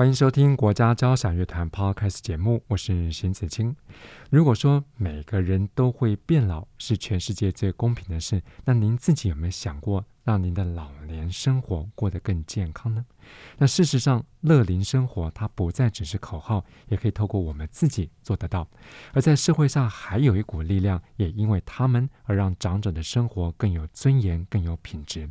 欢迎收听国家交响乐团 Podcast 节目，我是邢子清。如果说每个人都会变老是全世界最公平的事，那您自己有没有想过，让您的老年生活过得更健康呢？那事实上，乐龄生活它不再只是口号，也可以透过我们自己做得到。而在社会上，还有一股力量，也因为他们而让长者的生活更有尊严、更有品质。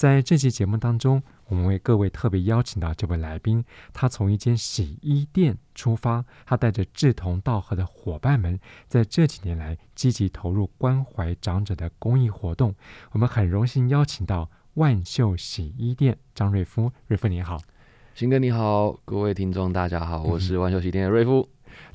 在这期节目当中，我们为各位特别邀请到这位来宾，他从一间洗衣店出发，他带着志同道合的伙伴们，在这几年来积极投入关怀长者的公益活动。我们很荣幸邀请到万秀洗衣店张瑞夫，瑞夫你好，新哥你好，各位听众大家好，我是万秀洗衣店的瑞夫。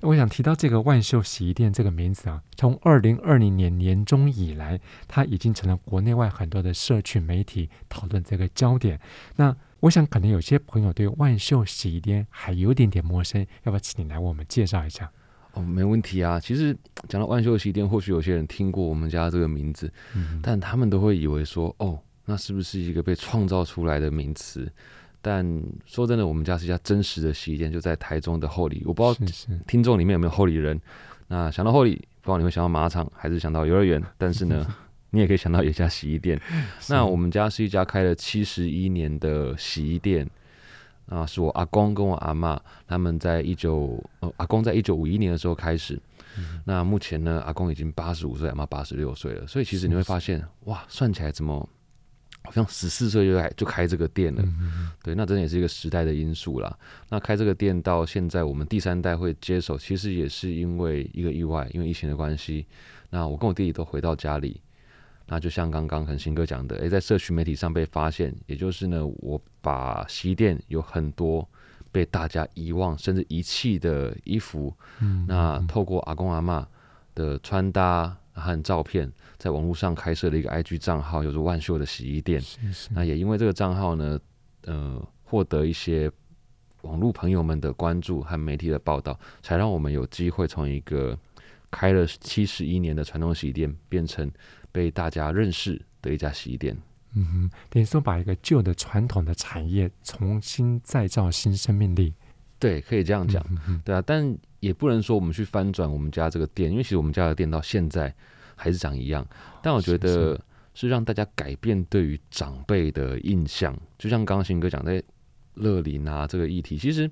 我想提到这个万秀洗衣店这个名字啊，从二零二零年年中以来，它已经成了国内外很多的社群媒体讨论这个焦点。那我想可能有些朋友对万秀洗衣店还有点点陌生，要不要请你来为我们介绍一下？哦，没问题啊。其实讲到万秀洗衣店，或许有些人听过我们家这个名字，嗯、但他们都会以为说，哦，那是不是一个被创造出来的名词？但说真的，我们家是一家真实的洗衣店，就在台中的后里。我不知道听众里面有没有后里人。那想到后里，不知道你会想到马场还是想到幼儿园？但是呢，你也可以想到有一家洗衣店。那我们家是一家开了七十一年的洗衣店。啊，是我阿公跟我阿妈他们在一九呃，阿公在一九五一年的时候开始。嗯、那目前呢，阿公已经八十五岁，阿妈八十六岁了。所以其实你会发现，哇，算起来怎么？好像十四岁就开就开这个店了，嗯，对，那真的也是一个时代的因素啦。那开这个店到现在，我们第三代会接手，其实也是因为一个意外，因为疫情的关系。那我跟我弟弟都回到家里，那就像刚刚很新哥讲的，诶，在社群媒体上被发现，也就是呢，我把洗衣店有很多被大家遗忘甚至遗弃的衣服，嗯，那透过阿公阿嬷的穿搭。和照片在网络上开设了一个 IG 账号，有着万秀的洗衣店。是是。那也因为这个账号呢，呃，获得一些网络朋友们的关注和媒体的报道，才让我们有机会从一个开了七十一年的传统洗衣店，变成被大家认识的一家洗衣店。嗯哼，等于说把一个旧的传统的产业重新再造新生命力。对，可以这样讲。嗯、对啊，但。也不能说我们去翻转我们家这个店，因为其实我们家的店到现在还是长一样。但我觉得是让大家改变对于长辈的印象。就像刚刚新哥讲在乐龄啊这个议题，其实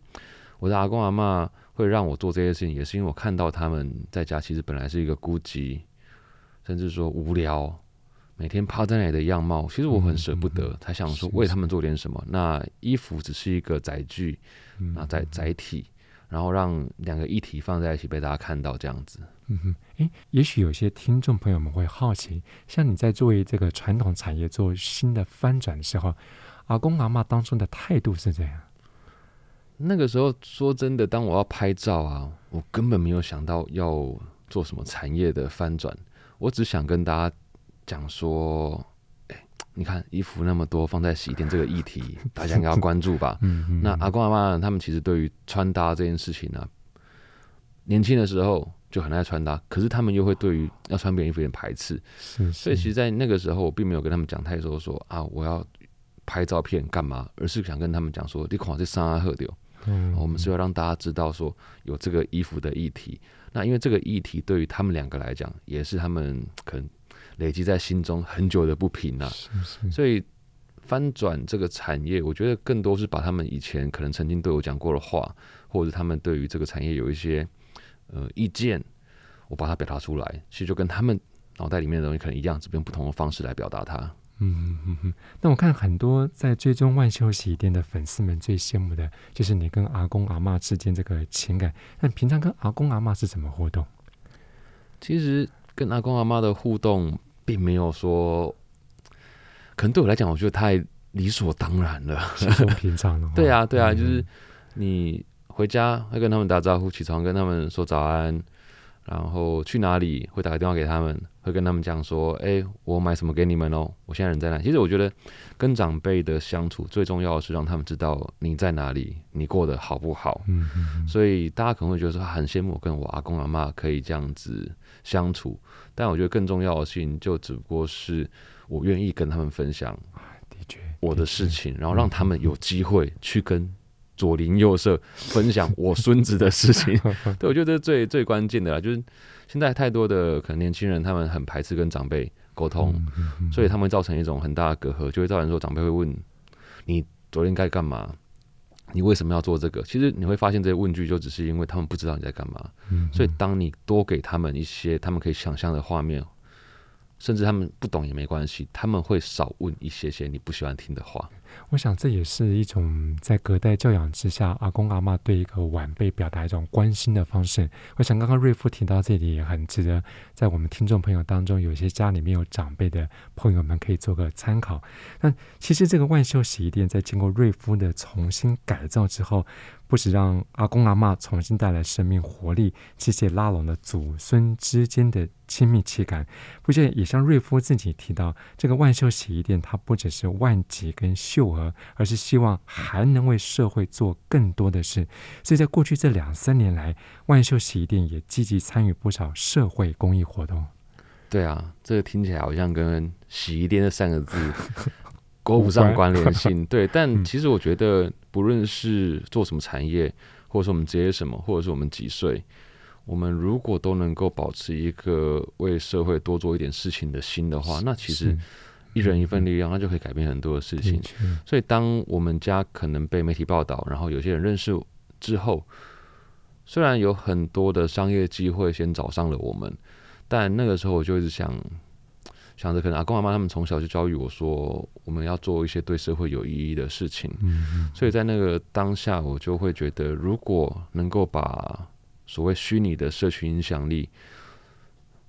我的阿公阿嬷会让我做这些事情，也是因为我看到他们在家其实本来是一个孤寂，甚至说无聊，每天趴在那里的样貌，其实我很舍不得，才想说为他们做点什么。那衣服只是一个载具，那载载体。然后让两个议题放在一起被大家看到，这样子。嗯哼，诶，也许有些听众朋友们会好奇，像你在作为这个传统产业做新的翻转的时候，阿公阿妈当初的态度是怎样？那个时候说真的，当我要拍照啊，我根本没有想到要做什么产业的翻转，我只想跟大家讲说。哎你看衣服那么多放在洗衣店这个议题，大家应该要关注吧？那阿公阿妈他们其实对于穿搭这件事情呢、啊，年轻的时候就很爱穿搭，可是他们又会对于要穿别人衣服有点排斥。所以其实，在那个时候，我并没有跟他们讲太多说啊，我要拍照片干嘛，而是想跟他们讲说，你看这三阿赫丢，我们是要让大家知道说有这个衣服的议题。那因为这个议题对于他们两个来讲，也是他们可能。累积在心中很久的不平啊，是是，所以翻转这个产业，我觉得更多是把他们以前可能曾经对我讲过的话，或者他们对于这个产业有一些呃意见，我把它表达出来。其实就跟他们脑袋里面的东西可能一样，只用不同的方式来表达它。嗯嗯嗯。那我看很多在追踪万秀洗衣店的粉丝们最羡慕的就是你跟阿公阿妈之间这个情感。那平常跟阿公阿妈是怎么互动？其实。跟阿公阿妈的互动，并没有说，可能对我来讲，我觉得太理所当然了，稀松平常了。对啊，对啊，就是你回家会跟他们打招呼，起床跟他们说早安，然后去哪里会打个电话给他们，会跟他们讲说，哎，我买什么给你们哦，我现在人在哪？其实我觉得跟长辈的相处最重要的是让他们知道你在哪里，你过得好不好。嗯嗯。所以大家可能会觉得说很羡慕我跟我阿公阿妈可以这样子相处，但我觉得更重要的事情就只不过是我愿意跟他们分享，的确我的事情，然后让他们有机会去跟。左邻右舍分享我孙子的事情，对，我觉得这是最最关键的啦。就是现在太多的可能年轻人，他们很排斥跟长辈沟通，所以他们造成一种很大的隔阂，就会造成说长辈会问你昨天该干嘛，你为什么要做这个？其实你会发现这些问句就只是因为他们不知道你在干嘛。所以当你多给他们一些他们可以想象的画面。甚至他们不懂也没关系，他们会少问一些些你不喜欢听的话。我想这也是一种在隔代教养之下，阿公阿妈对一个晚辈表达一种关心的方式。我想刚刚瑞夫提到这里也很值得，在我们听众朋友当中，有些家里面有长辈的朋友们可以做个参考。那其实这个万秀洗衣店在经过瑞夫的重新改造之后，不止让阿公阿嬷重新带来生命活力，其实也拉拢了祖孙之间的亲密情感。不仅也像瑞夫自己提到，这个万秀洗衣店它不只是万吉跟秀娥，而是希望还能为社会做更多的事。所以在过去这两三年来，万秀洗衣店也积极参与不少社会公益活动。对啊，这个听起来好像跟洗衣店这三个字。勾不上关联性，对，但 其实我觉得，不论是做什么产业，或者说我们职业什么，或者是我们几岁，我们如果都能够保持一个为社会多做一点事情的心的话，那其实一人一份力量，那就可以改变很多的事情。所以，当我们家可能被媒体报道，然后有些人认识之后，虽然有很多的商业机会先找上了我们，但那个时候我就一直想。想着可能阿公阿妈他们从小就教育我说，我们要做一些对社会有意义的事情。嗯，所以在那个当下，我就会觉得，如果能够把所谓虚拟的社群影响力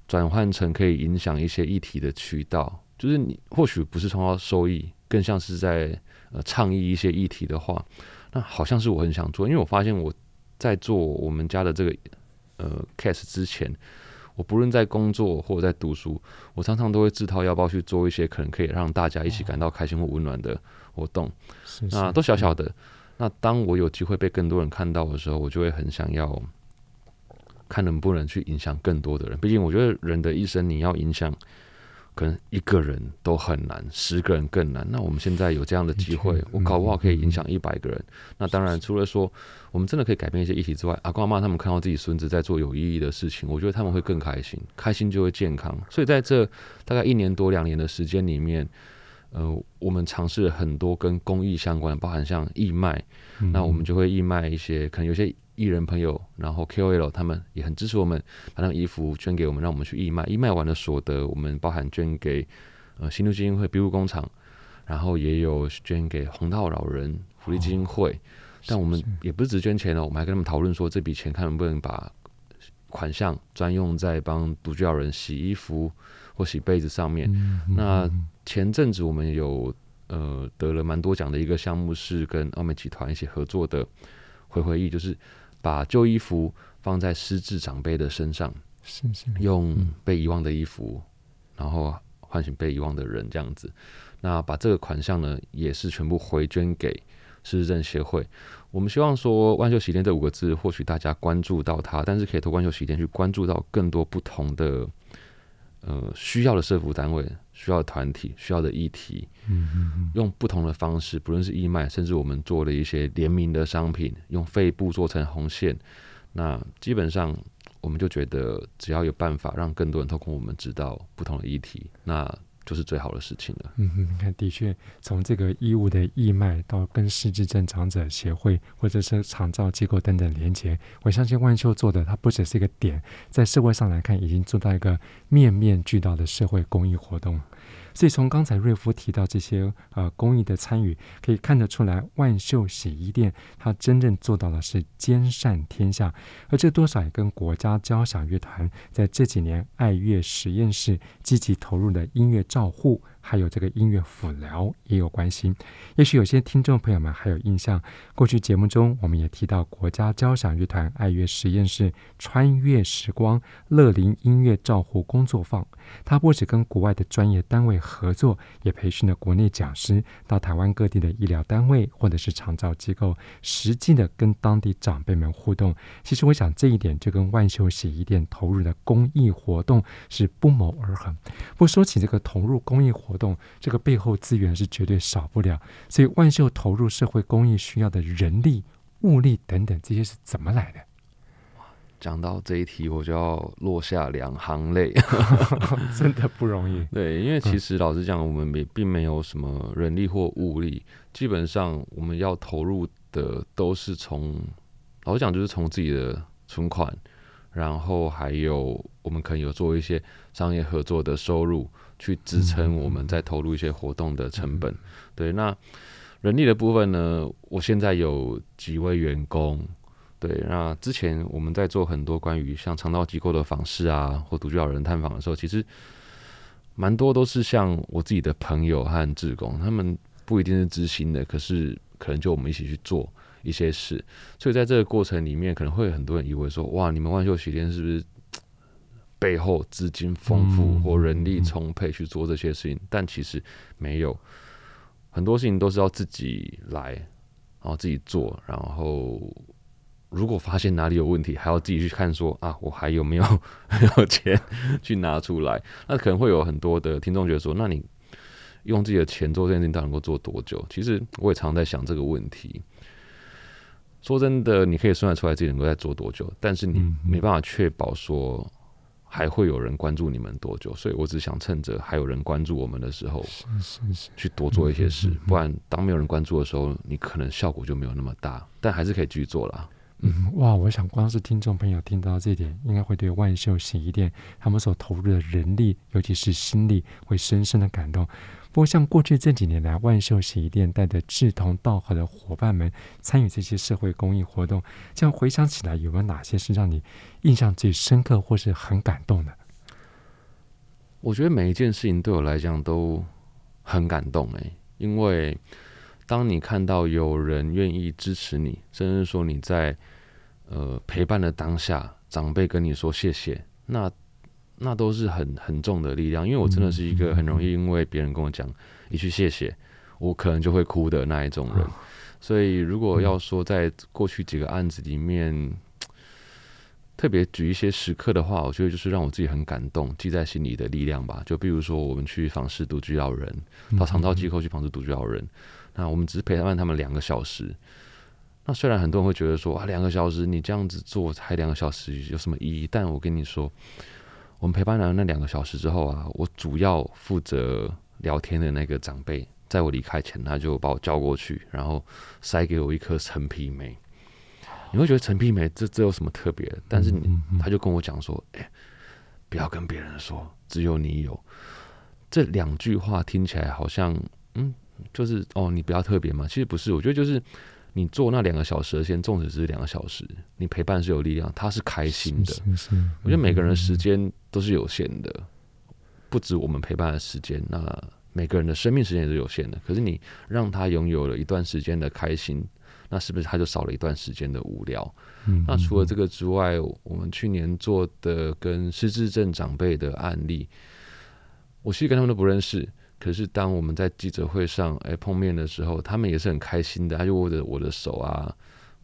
转换成可以影响一些议题的渠道，就是你或许不是创造收益，更像是在呃倡议一些议题的话，那好像是我很想做，因为我发现我在做我们家的这个呃 case 之前。我不论在工作或者在读书，我常常都会自掏腰包去做一些可能可以让大家一起感到开心或温暖的活动。那都小小的。那当我有机会被更多人看到的时候，我就会很想要看能不能去影响更多的人。毕竟，我觉得人的一生你要影响。可能一个人都很难，十个人更难。那我们现在有这样的机会，我搞不好可以影响一百个人。那当然，除了说我们真的可以改变一些议题之外，阿公阿妈他们看到自己孙子在做有意义的事情，我觉得他们会更开心，开心就会健康。所以在这大概一年多两年的时间里面，呃，我们尝试了很多跟公益相关的，包含像义卖，那我们就会义卖一些，可能有些。艺人朋友，然后 KOL 他们也很支持我们，把那衣服捐给我们，让我们去义卖。义卖完的所得，我们包含捐给呃新路基金会庇护工厂，然后也有捐给红道老人福利基金会。哦、但我们也不是只捐钱哦，我们还跟他们讨论说，这笔钱看能不能把款项专用在帮独居老人洗衣服或洗被子上面。嗯嗯、那前阵子我们有呃得了蛮多奖的一个项目，是跟奥美集团一起合作的回回忆，就是。把旧衣服放在失智长辈的身上，是是，用被遗忘的衣服，然后唤醒被遗忘的人，这样子。那把这个款项呢，也是全部回捐给失智症协会。我们希望说“万秀洗衣店”这五个字，或许大家关注到它，但是可以透过“万秀洗衣店”去关注到更多不同的。呃，需要的社福单位、需要的团体、需要的议题，嗯嗯嗯，用不同的方式，不论是义卖，甚至我们做了一些联名的商品，用肺部做成红线，那基本上我们就觉得，只要有办法让更多人透过我们知道不同的议题，那。就是最好的事情了。嗯哼，你看，的确，从这个衣物的义卖到跟失智症长者协会或者是长照机构等等连接，我相信万秀做的，它不只是一个点，在社会上来看，已经做到一个面面俱到的社会公益活动。所以从刚才瑞夫提到这些呃公益的参与，可以看得出来，万秀洗衣店它真正做到的是兼善天下，而这多少也跟国家交响乐团在这几年爱乐实验室积极投入的音乐照护，还有这个音乐辅疗也有关系。也许有些听众朋友们还有印象，过去节目中我们也提到国家交响乐团爱乐实验室穿越时光乐龄音乐照护工作坊。它不止跟国外的专业单位合作，也培训了国内讲师到台湾各地的医疗单位或者是长照机构，实际的跟当地长辈们互动。其实我想这一点就跟万秀洗衣店投入的公益活动是不谋而合。不说起这个投入公益活活动，这个背后资源是绝对少不了。所以万秀投入社会公益需要的人力、物力等等，这些是怎么来的？讲到这一题，我就要落下两行泪，真的不容易。对，因为其实老实讲，我们没并没有什么人力或物力，基本上我们要投入的都是从老实讲，就是从自己的存款，然后还有我们可能有做一些商业合作的收入，去支撑我们在投入一些活动的成本。对，那人力的部分呢，我现在有几位员工。对，那之前我们在做很多关于像长照机构的访视啊，或独居老人探访的时候，其实蛮多都是像我自己的朋友和志工，他们不一定是知心的，可是可能就我们一起去做一些事，所以在这个过程里面，可能会有很多人以为说，哇，你们万秀洗衣店是不是背后资金丰富或人力充沛去做这些事情？但其实没有，很多事情都是要自己来，然后自己做，然后。如果发现哪里有问题，还要自己去看说，说啊，我还有没有 没有钱去拿出来？那可能会有很多的听众觉得说，那你用自己的钱做这件事情，到底能够做多久？其实我也常在想这个问题。说真的，你可以算得出来自己能够在做多久，但是你没办法确保说还会有人关注你们多久。所以我只想趁着还有人关注我们的时候，去多做一些事。不然当没有人关注的时候，你可能效果就没有那么大。但还是可以继续做啦。嗯，哇！我想光是听众朋友听到这一点，应该会对万秀洗衣店他们所投入的人力，尤其是心力，会深深的感动。不过，像过去这几年来，万寿洗衣店带着志同道合的伙伴们参与这些社会公益活动，这样回想起来，有没有哪些是让你印象最深刻或是很感动的？我觉得每一件事情对我来讲都很感动诶，因为当你看到有人愿意支持你，甚至说你在。呃，陪伴的当下，长辈跟你说谢谢，那那都是很很重的力量。因为我真的是一个很容易因为别人跟我讲一句谢谢，我可能就会哭的那一种人。所以，如果要说在过去几个案子里面，特别举一些时刻的话，我觉得就是让我自己很感动、记在心里的力量吧。就比如说，我们去访视独居老人，到长照机构去访视独居老人，那我们只是陪伴他们两个小时。那虽然很多人会觉得说啊，两个小时你这样子做才两个小时有什么意义？但我跟你说，我们陪伴了那两个小时之后啊，我主要负责聊天的那个长辈，在我离开前，他就把我叫过去，然后塞给我一颗陈皮梅。你会觉得陈皮梅这这有什么特别？但是你他就跟我讲说，哎，不要跟别人说，只有你有。这两句话听起来好像，嗯，就是哦，你比较特别嘛。其实不是，我觉得就是。你做那两个小时的先，纵使是两个小时，你陪伴是有力量，他是开心的。是是是，我觉得每个人的时间都是有限的，不止我们陪伴的时间，那每个人的生命时间也是有限的。可是你让他拥有了一段时间的开心，那是不是他就少了一段时间的无聊？那除了这个之外，我们去年做的跟失智症长辈的案例，我其实跟他们都不认识。可是当我们在记者会上哎碰面的时候，他们也是很开心的，他就握着我的手啊。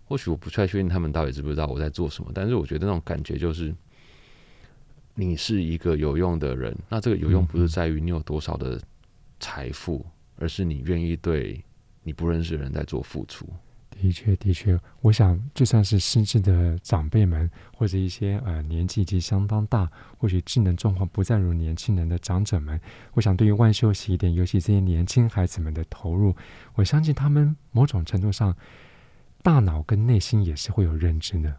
或许我不太确定他们到底知不知道我在做什么，但是我觉得那种感觉就是，你是一个有用的人。那这个有用不是在于你有多少的财富，而是你愿意对你不认识的人在做付出。的确，的确，我想，就算是失智的长辈们，或者一些呃年纪已经相当大，或许智能状况不再如年轻人的长者们，我想对于万秀洗衣店，尤其这些年轻孩子们的投入，我相信他们某种程度上，大脑跟内心也是会有认知的。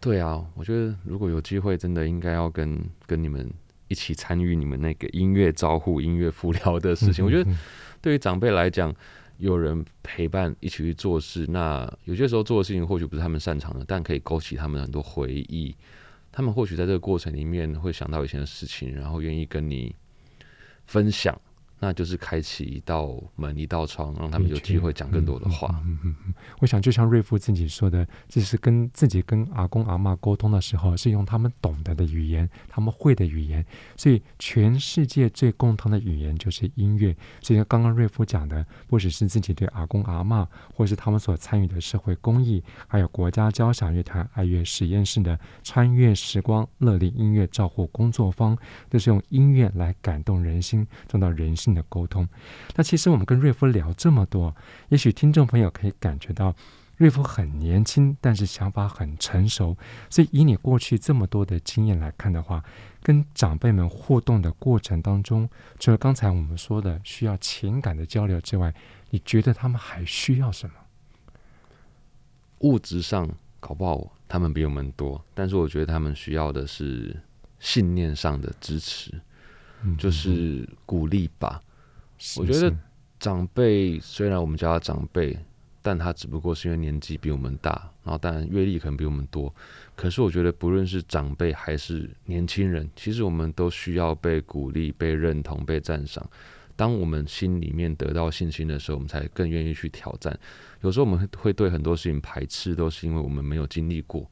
对啊，我觉得如果有机会，真的应该要跟跟你们一起参与你们那个音乐照护、音乐辅疗的事情。我觉得对于长辈来讲。有人陪伴一起去做事，那有些时候做的事情或许不是他们擅长的，但可以勾起他们很多回忆。他们或许在这个过程里面会想到以前的事情，然后愿意跟你分享那就是开启一道门、一道窗，让他们有机会讲更多的话。嗯嗯嗯，我想就像瑞夫自己说的，就是跟自己跟阿公阿嬷沟通的时候，是用他们懂得的语言，他们会的语言。所以全世界最共通的语言就是音乐。所以刚刚瑞夫讲的，不只是自己对阿公阿嬷，或是他们所参与的社会公益，还有国家交响乐团爱乐实验室的穿越时光乐力音乐照护工作坊，都是用音乐来感动人心，做到人性的沟通。那其实我们跟瑞夫聊这么多，也许听众朋友可以感觉到，瑞夫很年轻，但是想法很成熟。所以以你过去这么多的经验来看的话，跟长辈们互动的过程当中，除了刚才我们说的需要情感的交流之外，你觉得他们还需要什么？物质上搞不好他们比我们多，但是我觉得他们需要的是信念上的支持，就是鼓励吧。我觉得长辈虽然我们叫他长辈，但他只不过是因为年纪比我们大，然后当然阅历可能比我们多。可是我觉得不论是长辈还是年轻人，其实我们都需要被鼓励、被认同、被赞赏。当我们心里面得到信心的时候，我们才更愿意去挑战。有时候我们会对很多事情排斥，都是因为我们没有经历过。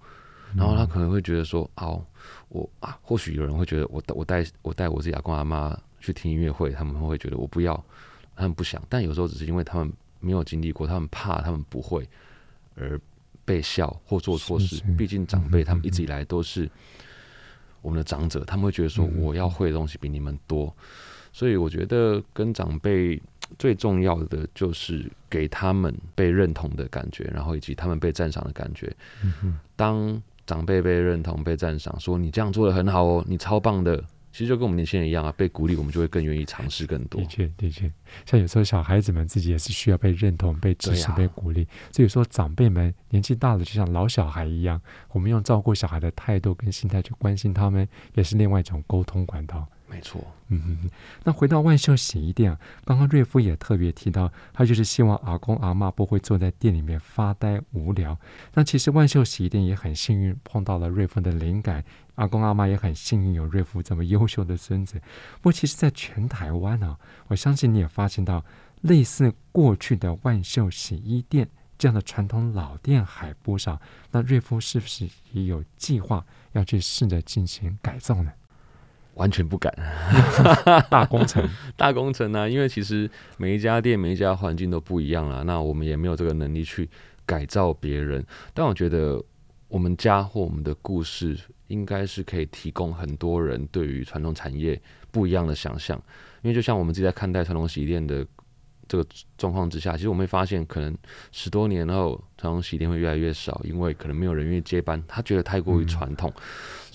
然后他可能会觉得说：“哦，我啊，或许有人会觉得我我带我带我自己阿公阿妈。”去听音乐会，他们会觉得我不要，他们不想。但有时候只是因为他们没有经历过，他们怕，他们不会而被笑或做错事。毕竟长辈他们一直以来都是我们的长者，他们会觉得说我要会的东西比你们多。所以我觉得跟长辈最重要的就是给他们被认同的感觉，然后以及他们被赞赏的感觉。当长辈被认同、被赞赏，说你这样做的很好哦，你超棒的。其实就跟我们年轻人一样啊，被鼓励，我们就会更愿意尝试更多。的确，的确，像有时候小孩子们自己也是需要被认同、被支持、被鼓励。所以说，长辈们年纪大了，就像老小孩一样，我们用照顾小孩的态度跟心态去关心他们，也是另外一种沟通管道。没错，嗯哼哼。那回到万秀洗衣店，刚刚瑞夫也特别提到，他就是希望阿公阿嬷不会坐在店里面发呆无聊。那其实万秀洗衣店也很幸运碰到了瑞夫的灵感，阿公阿嬷也很幸运有瑞夫这么优秀的孙子。不过，其实在全台湾呢、我相信你也发现到，类似过去的万秀洗衣店这样的传统老店还不少。那瑞夫是不是也有计划要去试着进行改造呢？完全不敢，大工程，大工程呢、啊？因为其实每一家店、每一家环境都不一样啊。那我们也没有这个能力去改造别人。但我觉得我们家或我们的故事，应该是可以提供很多人对于传统产业不一样的想象。因为就像我们自己在看待传统洗衣店的这个状况之下，其实我们会发现，可能十多年后，传统洗衣店会越来越少，因为可能没有人愿意接班，他觉得太过于传统。嗯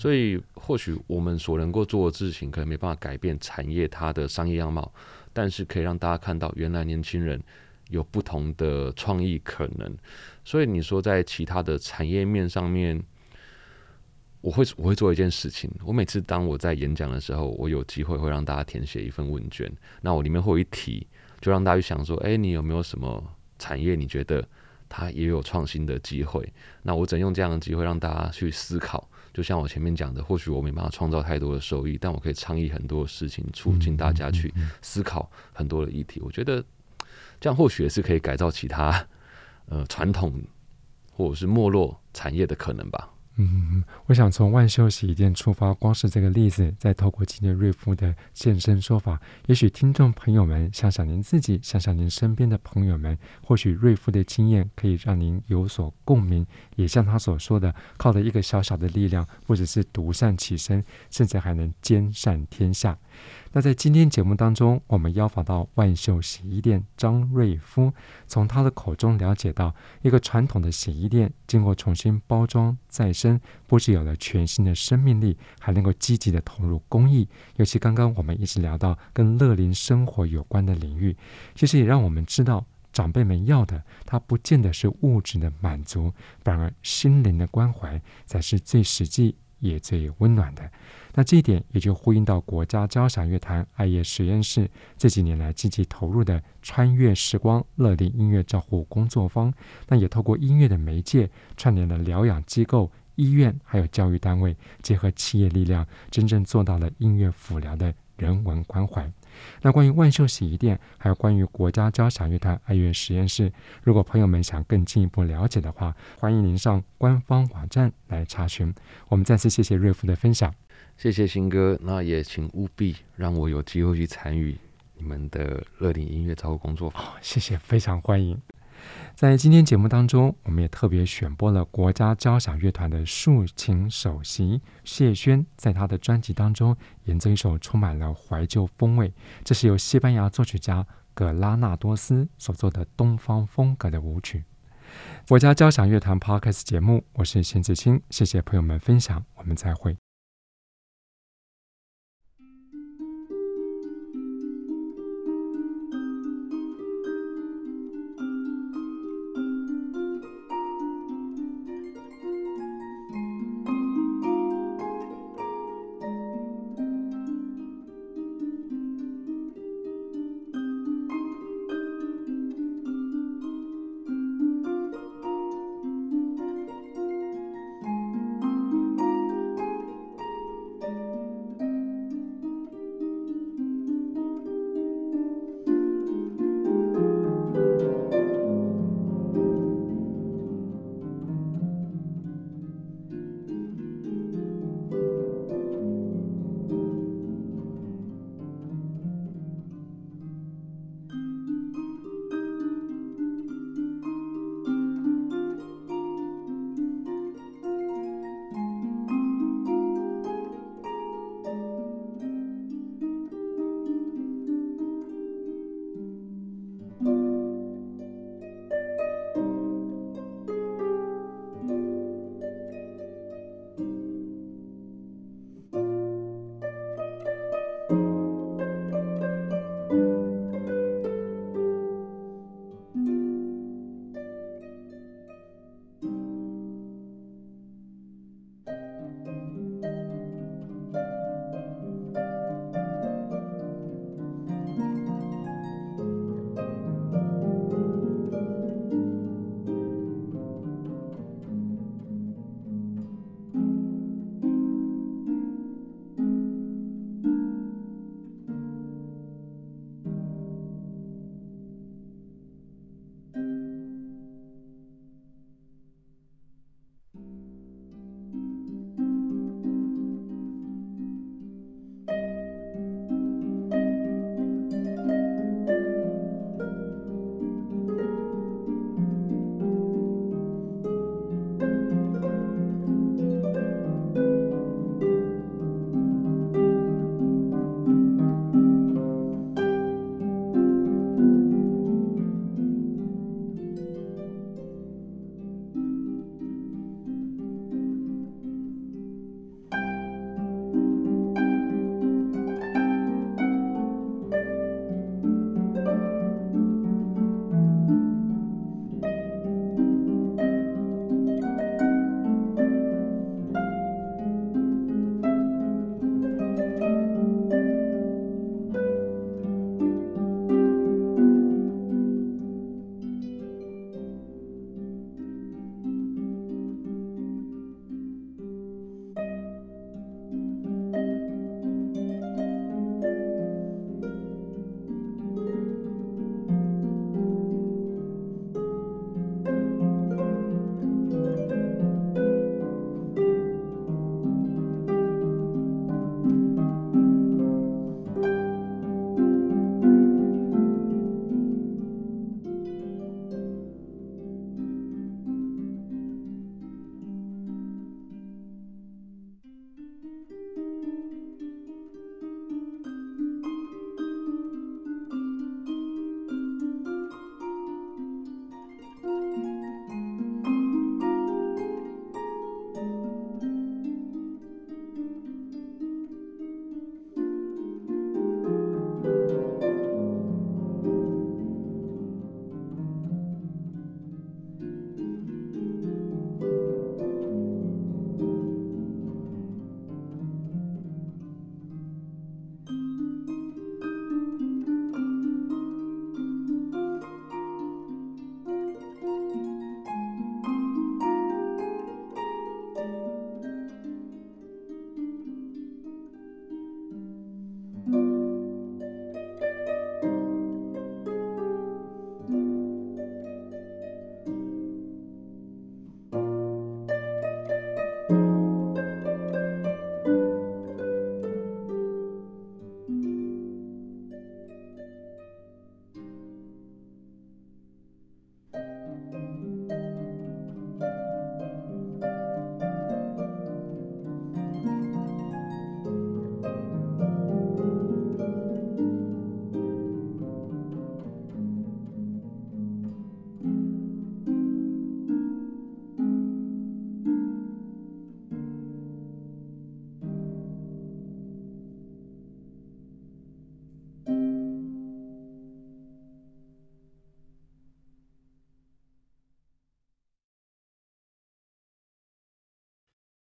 所以，或许我们所能够做的事情，可能没办法改变产业它的商业样貌，但是可以让大家看到，原来年轻人有不同的创意可能。所以，你说在其他的产业面上面，我会我会做一件事情。我每次当我在演讲的时候，我有机会会让大家填写一份问卷，那我里面会有一题，就让大家去想说：哎，你有没有什么产业你觉得它也有创新的机会？那我怎用这样的机会让大家去思考？就像我前面讲的，或许我没办法创造太多的收益，但我可以倡议很多事情，促进大家去思考很多的议题。我觉得这样或许也是可以改造其他呃传统或者是没落产业的可能吧。嗯，我想从万秀洗衣店出发，光是这个例子，再透过今天瑞夫的现身说法，也许听众朋友们想想您自己，想想您身边的朋友们，或许瑞夫的经验可以让您有所共鸣，也像他所说的，靠着一个小小的力量，或者是独善其身，甚至还能兼善天下。那在今天节目当中，我们邀访到万秀洗衣店张瑞夫，从他的口中了解到，一个传统的洗衣店经过重新包装再生，不仅有了全新的生命力，还能够积极的投入公益。尤其刚刚我们一直聊到跟乐龄生活有关的领域，其实也让我们知道，长辈们要的，他不见得是物质的满足，反而心灵的关怀才是最实际也最温暖的。那这一点也就呼应到国家交响乐团爱乐实验室这几年来积极投入的穿越时光乐龄音乐照护工作坊。那也透过音乐的媒介，串联了疗养机构、医院还有教育单位，结合企业力量，真正做到了音乐辅疗的人文关怀。那关于万秀洗衣店，还有关于国家交响乐团爱乐实验室，如果朋友们想更进一步了解的话，欢迎您上官方网站来查询。我们再次谢谢瑞夫的分享，谢谢新哥，那也请务必让我有机会去参与你们的乐龄音乐照顾工作坊。哦，谢谢，非常欢迎。在今天节目当中，我们也特别选播了国家交响乐团的竖琴首席谢轩，在他的专辑当中演奏一首充满了怀旧风味，这是由西班牙作曲家葛拉纳多斯所作的东方风格的舞曲。国家交响乐团 Podcast 节目，我是邢子清，谢谢朋友们分享，我们再会。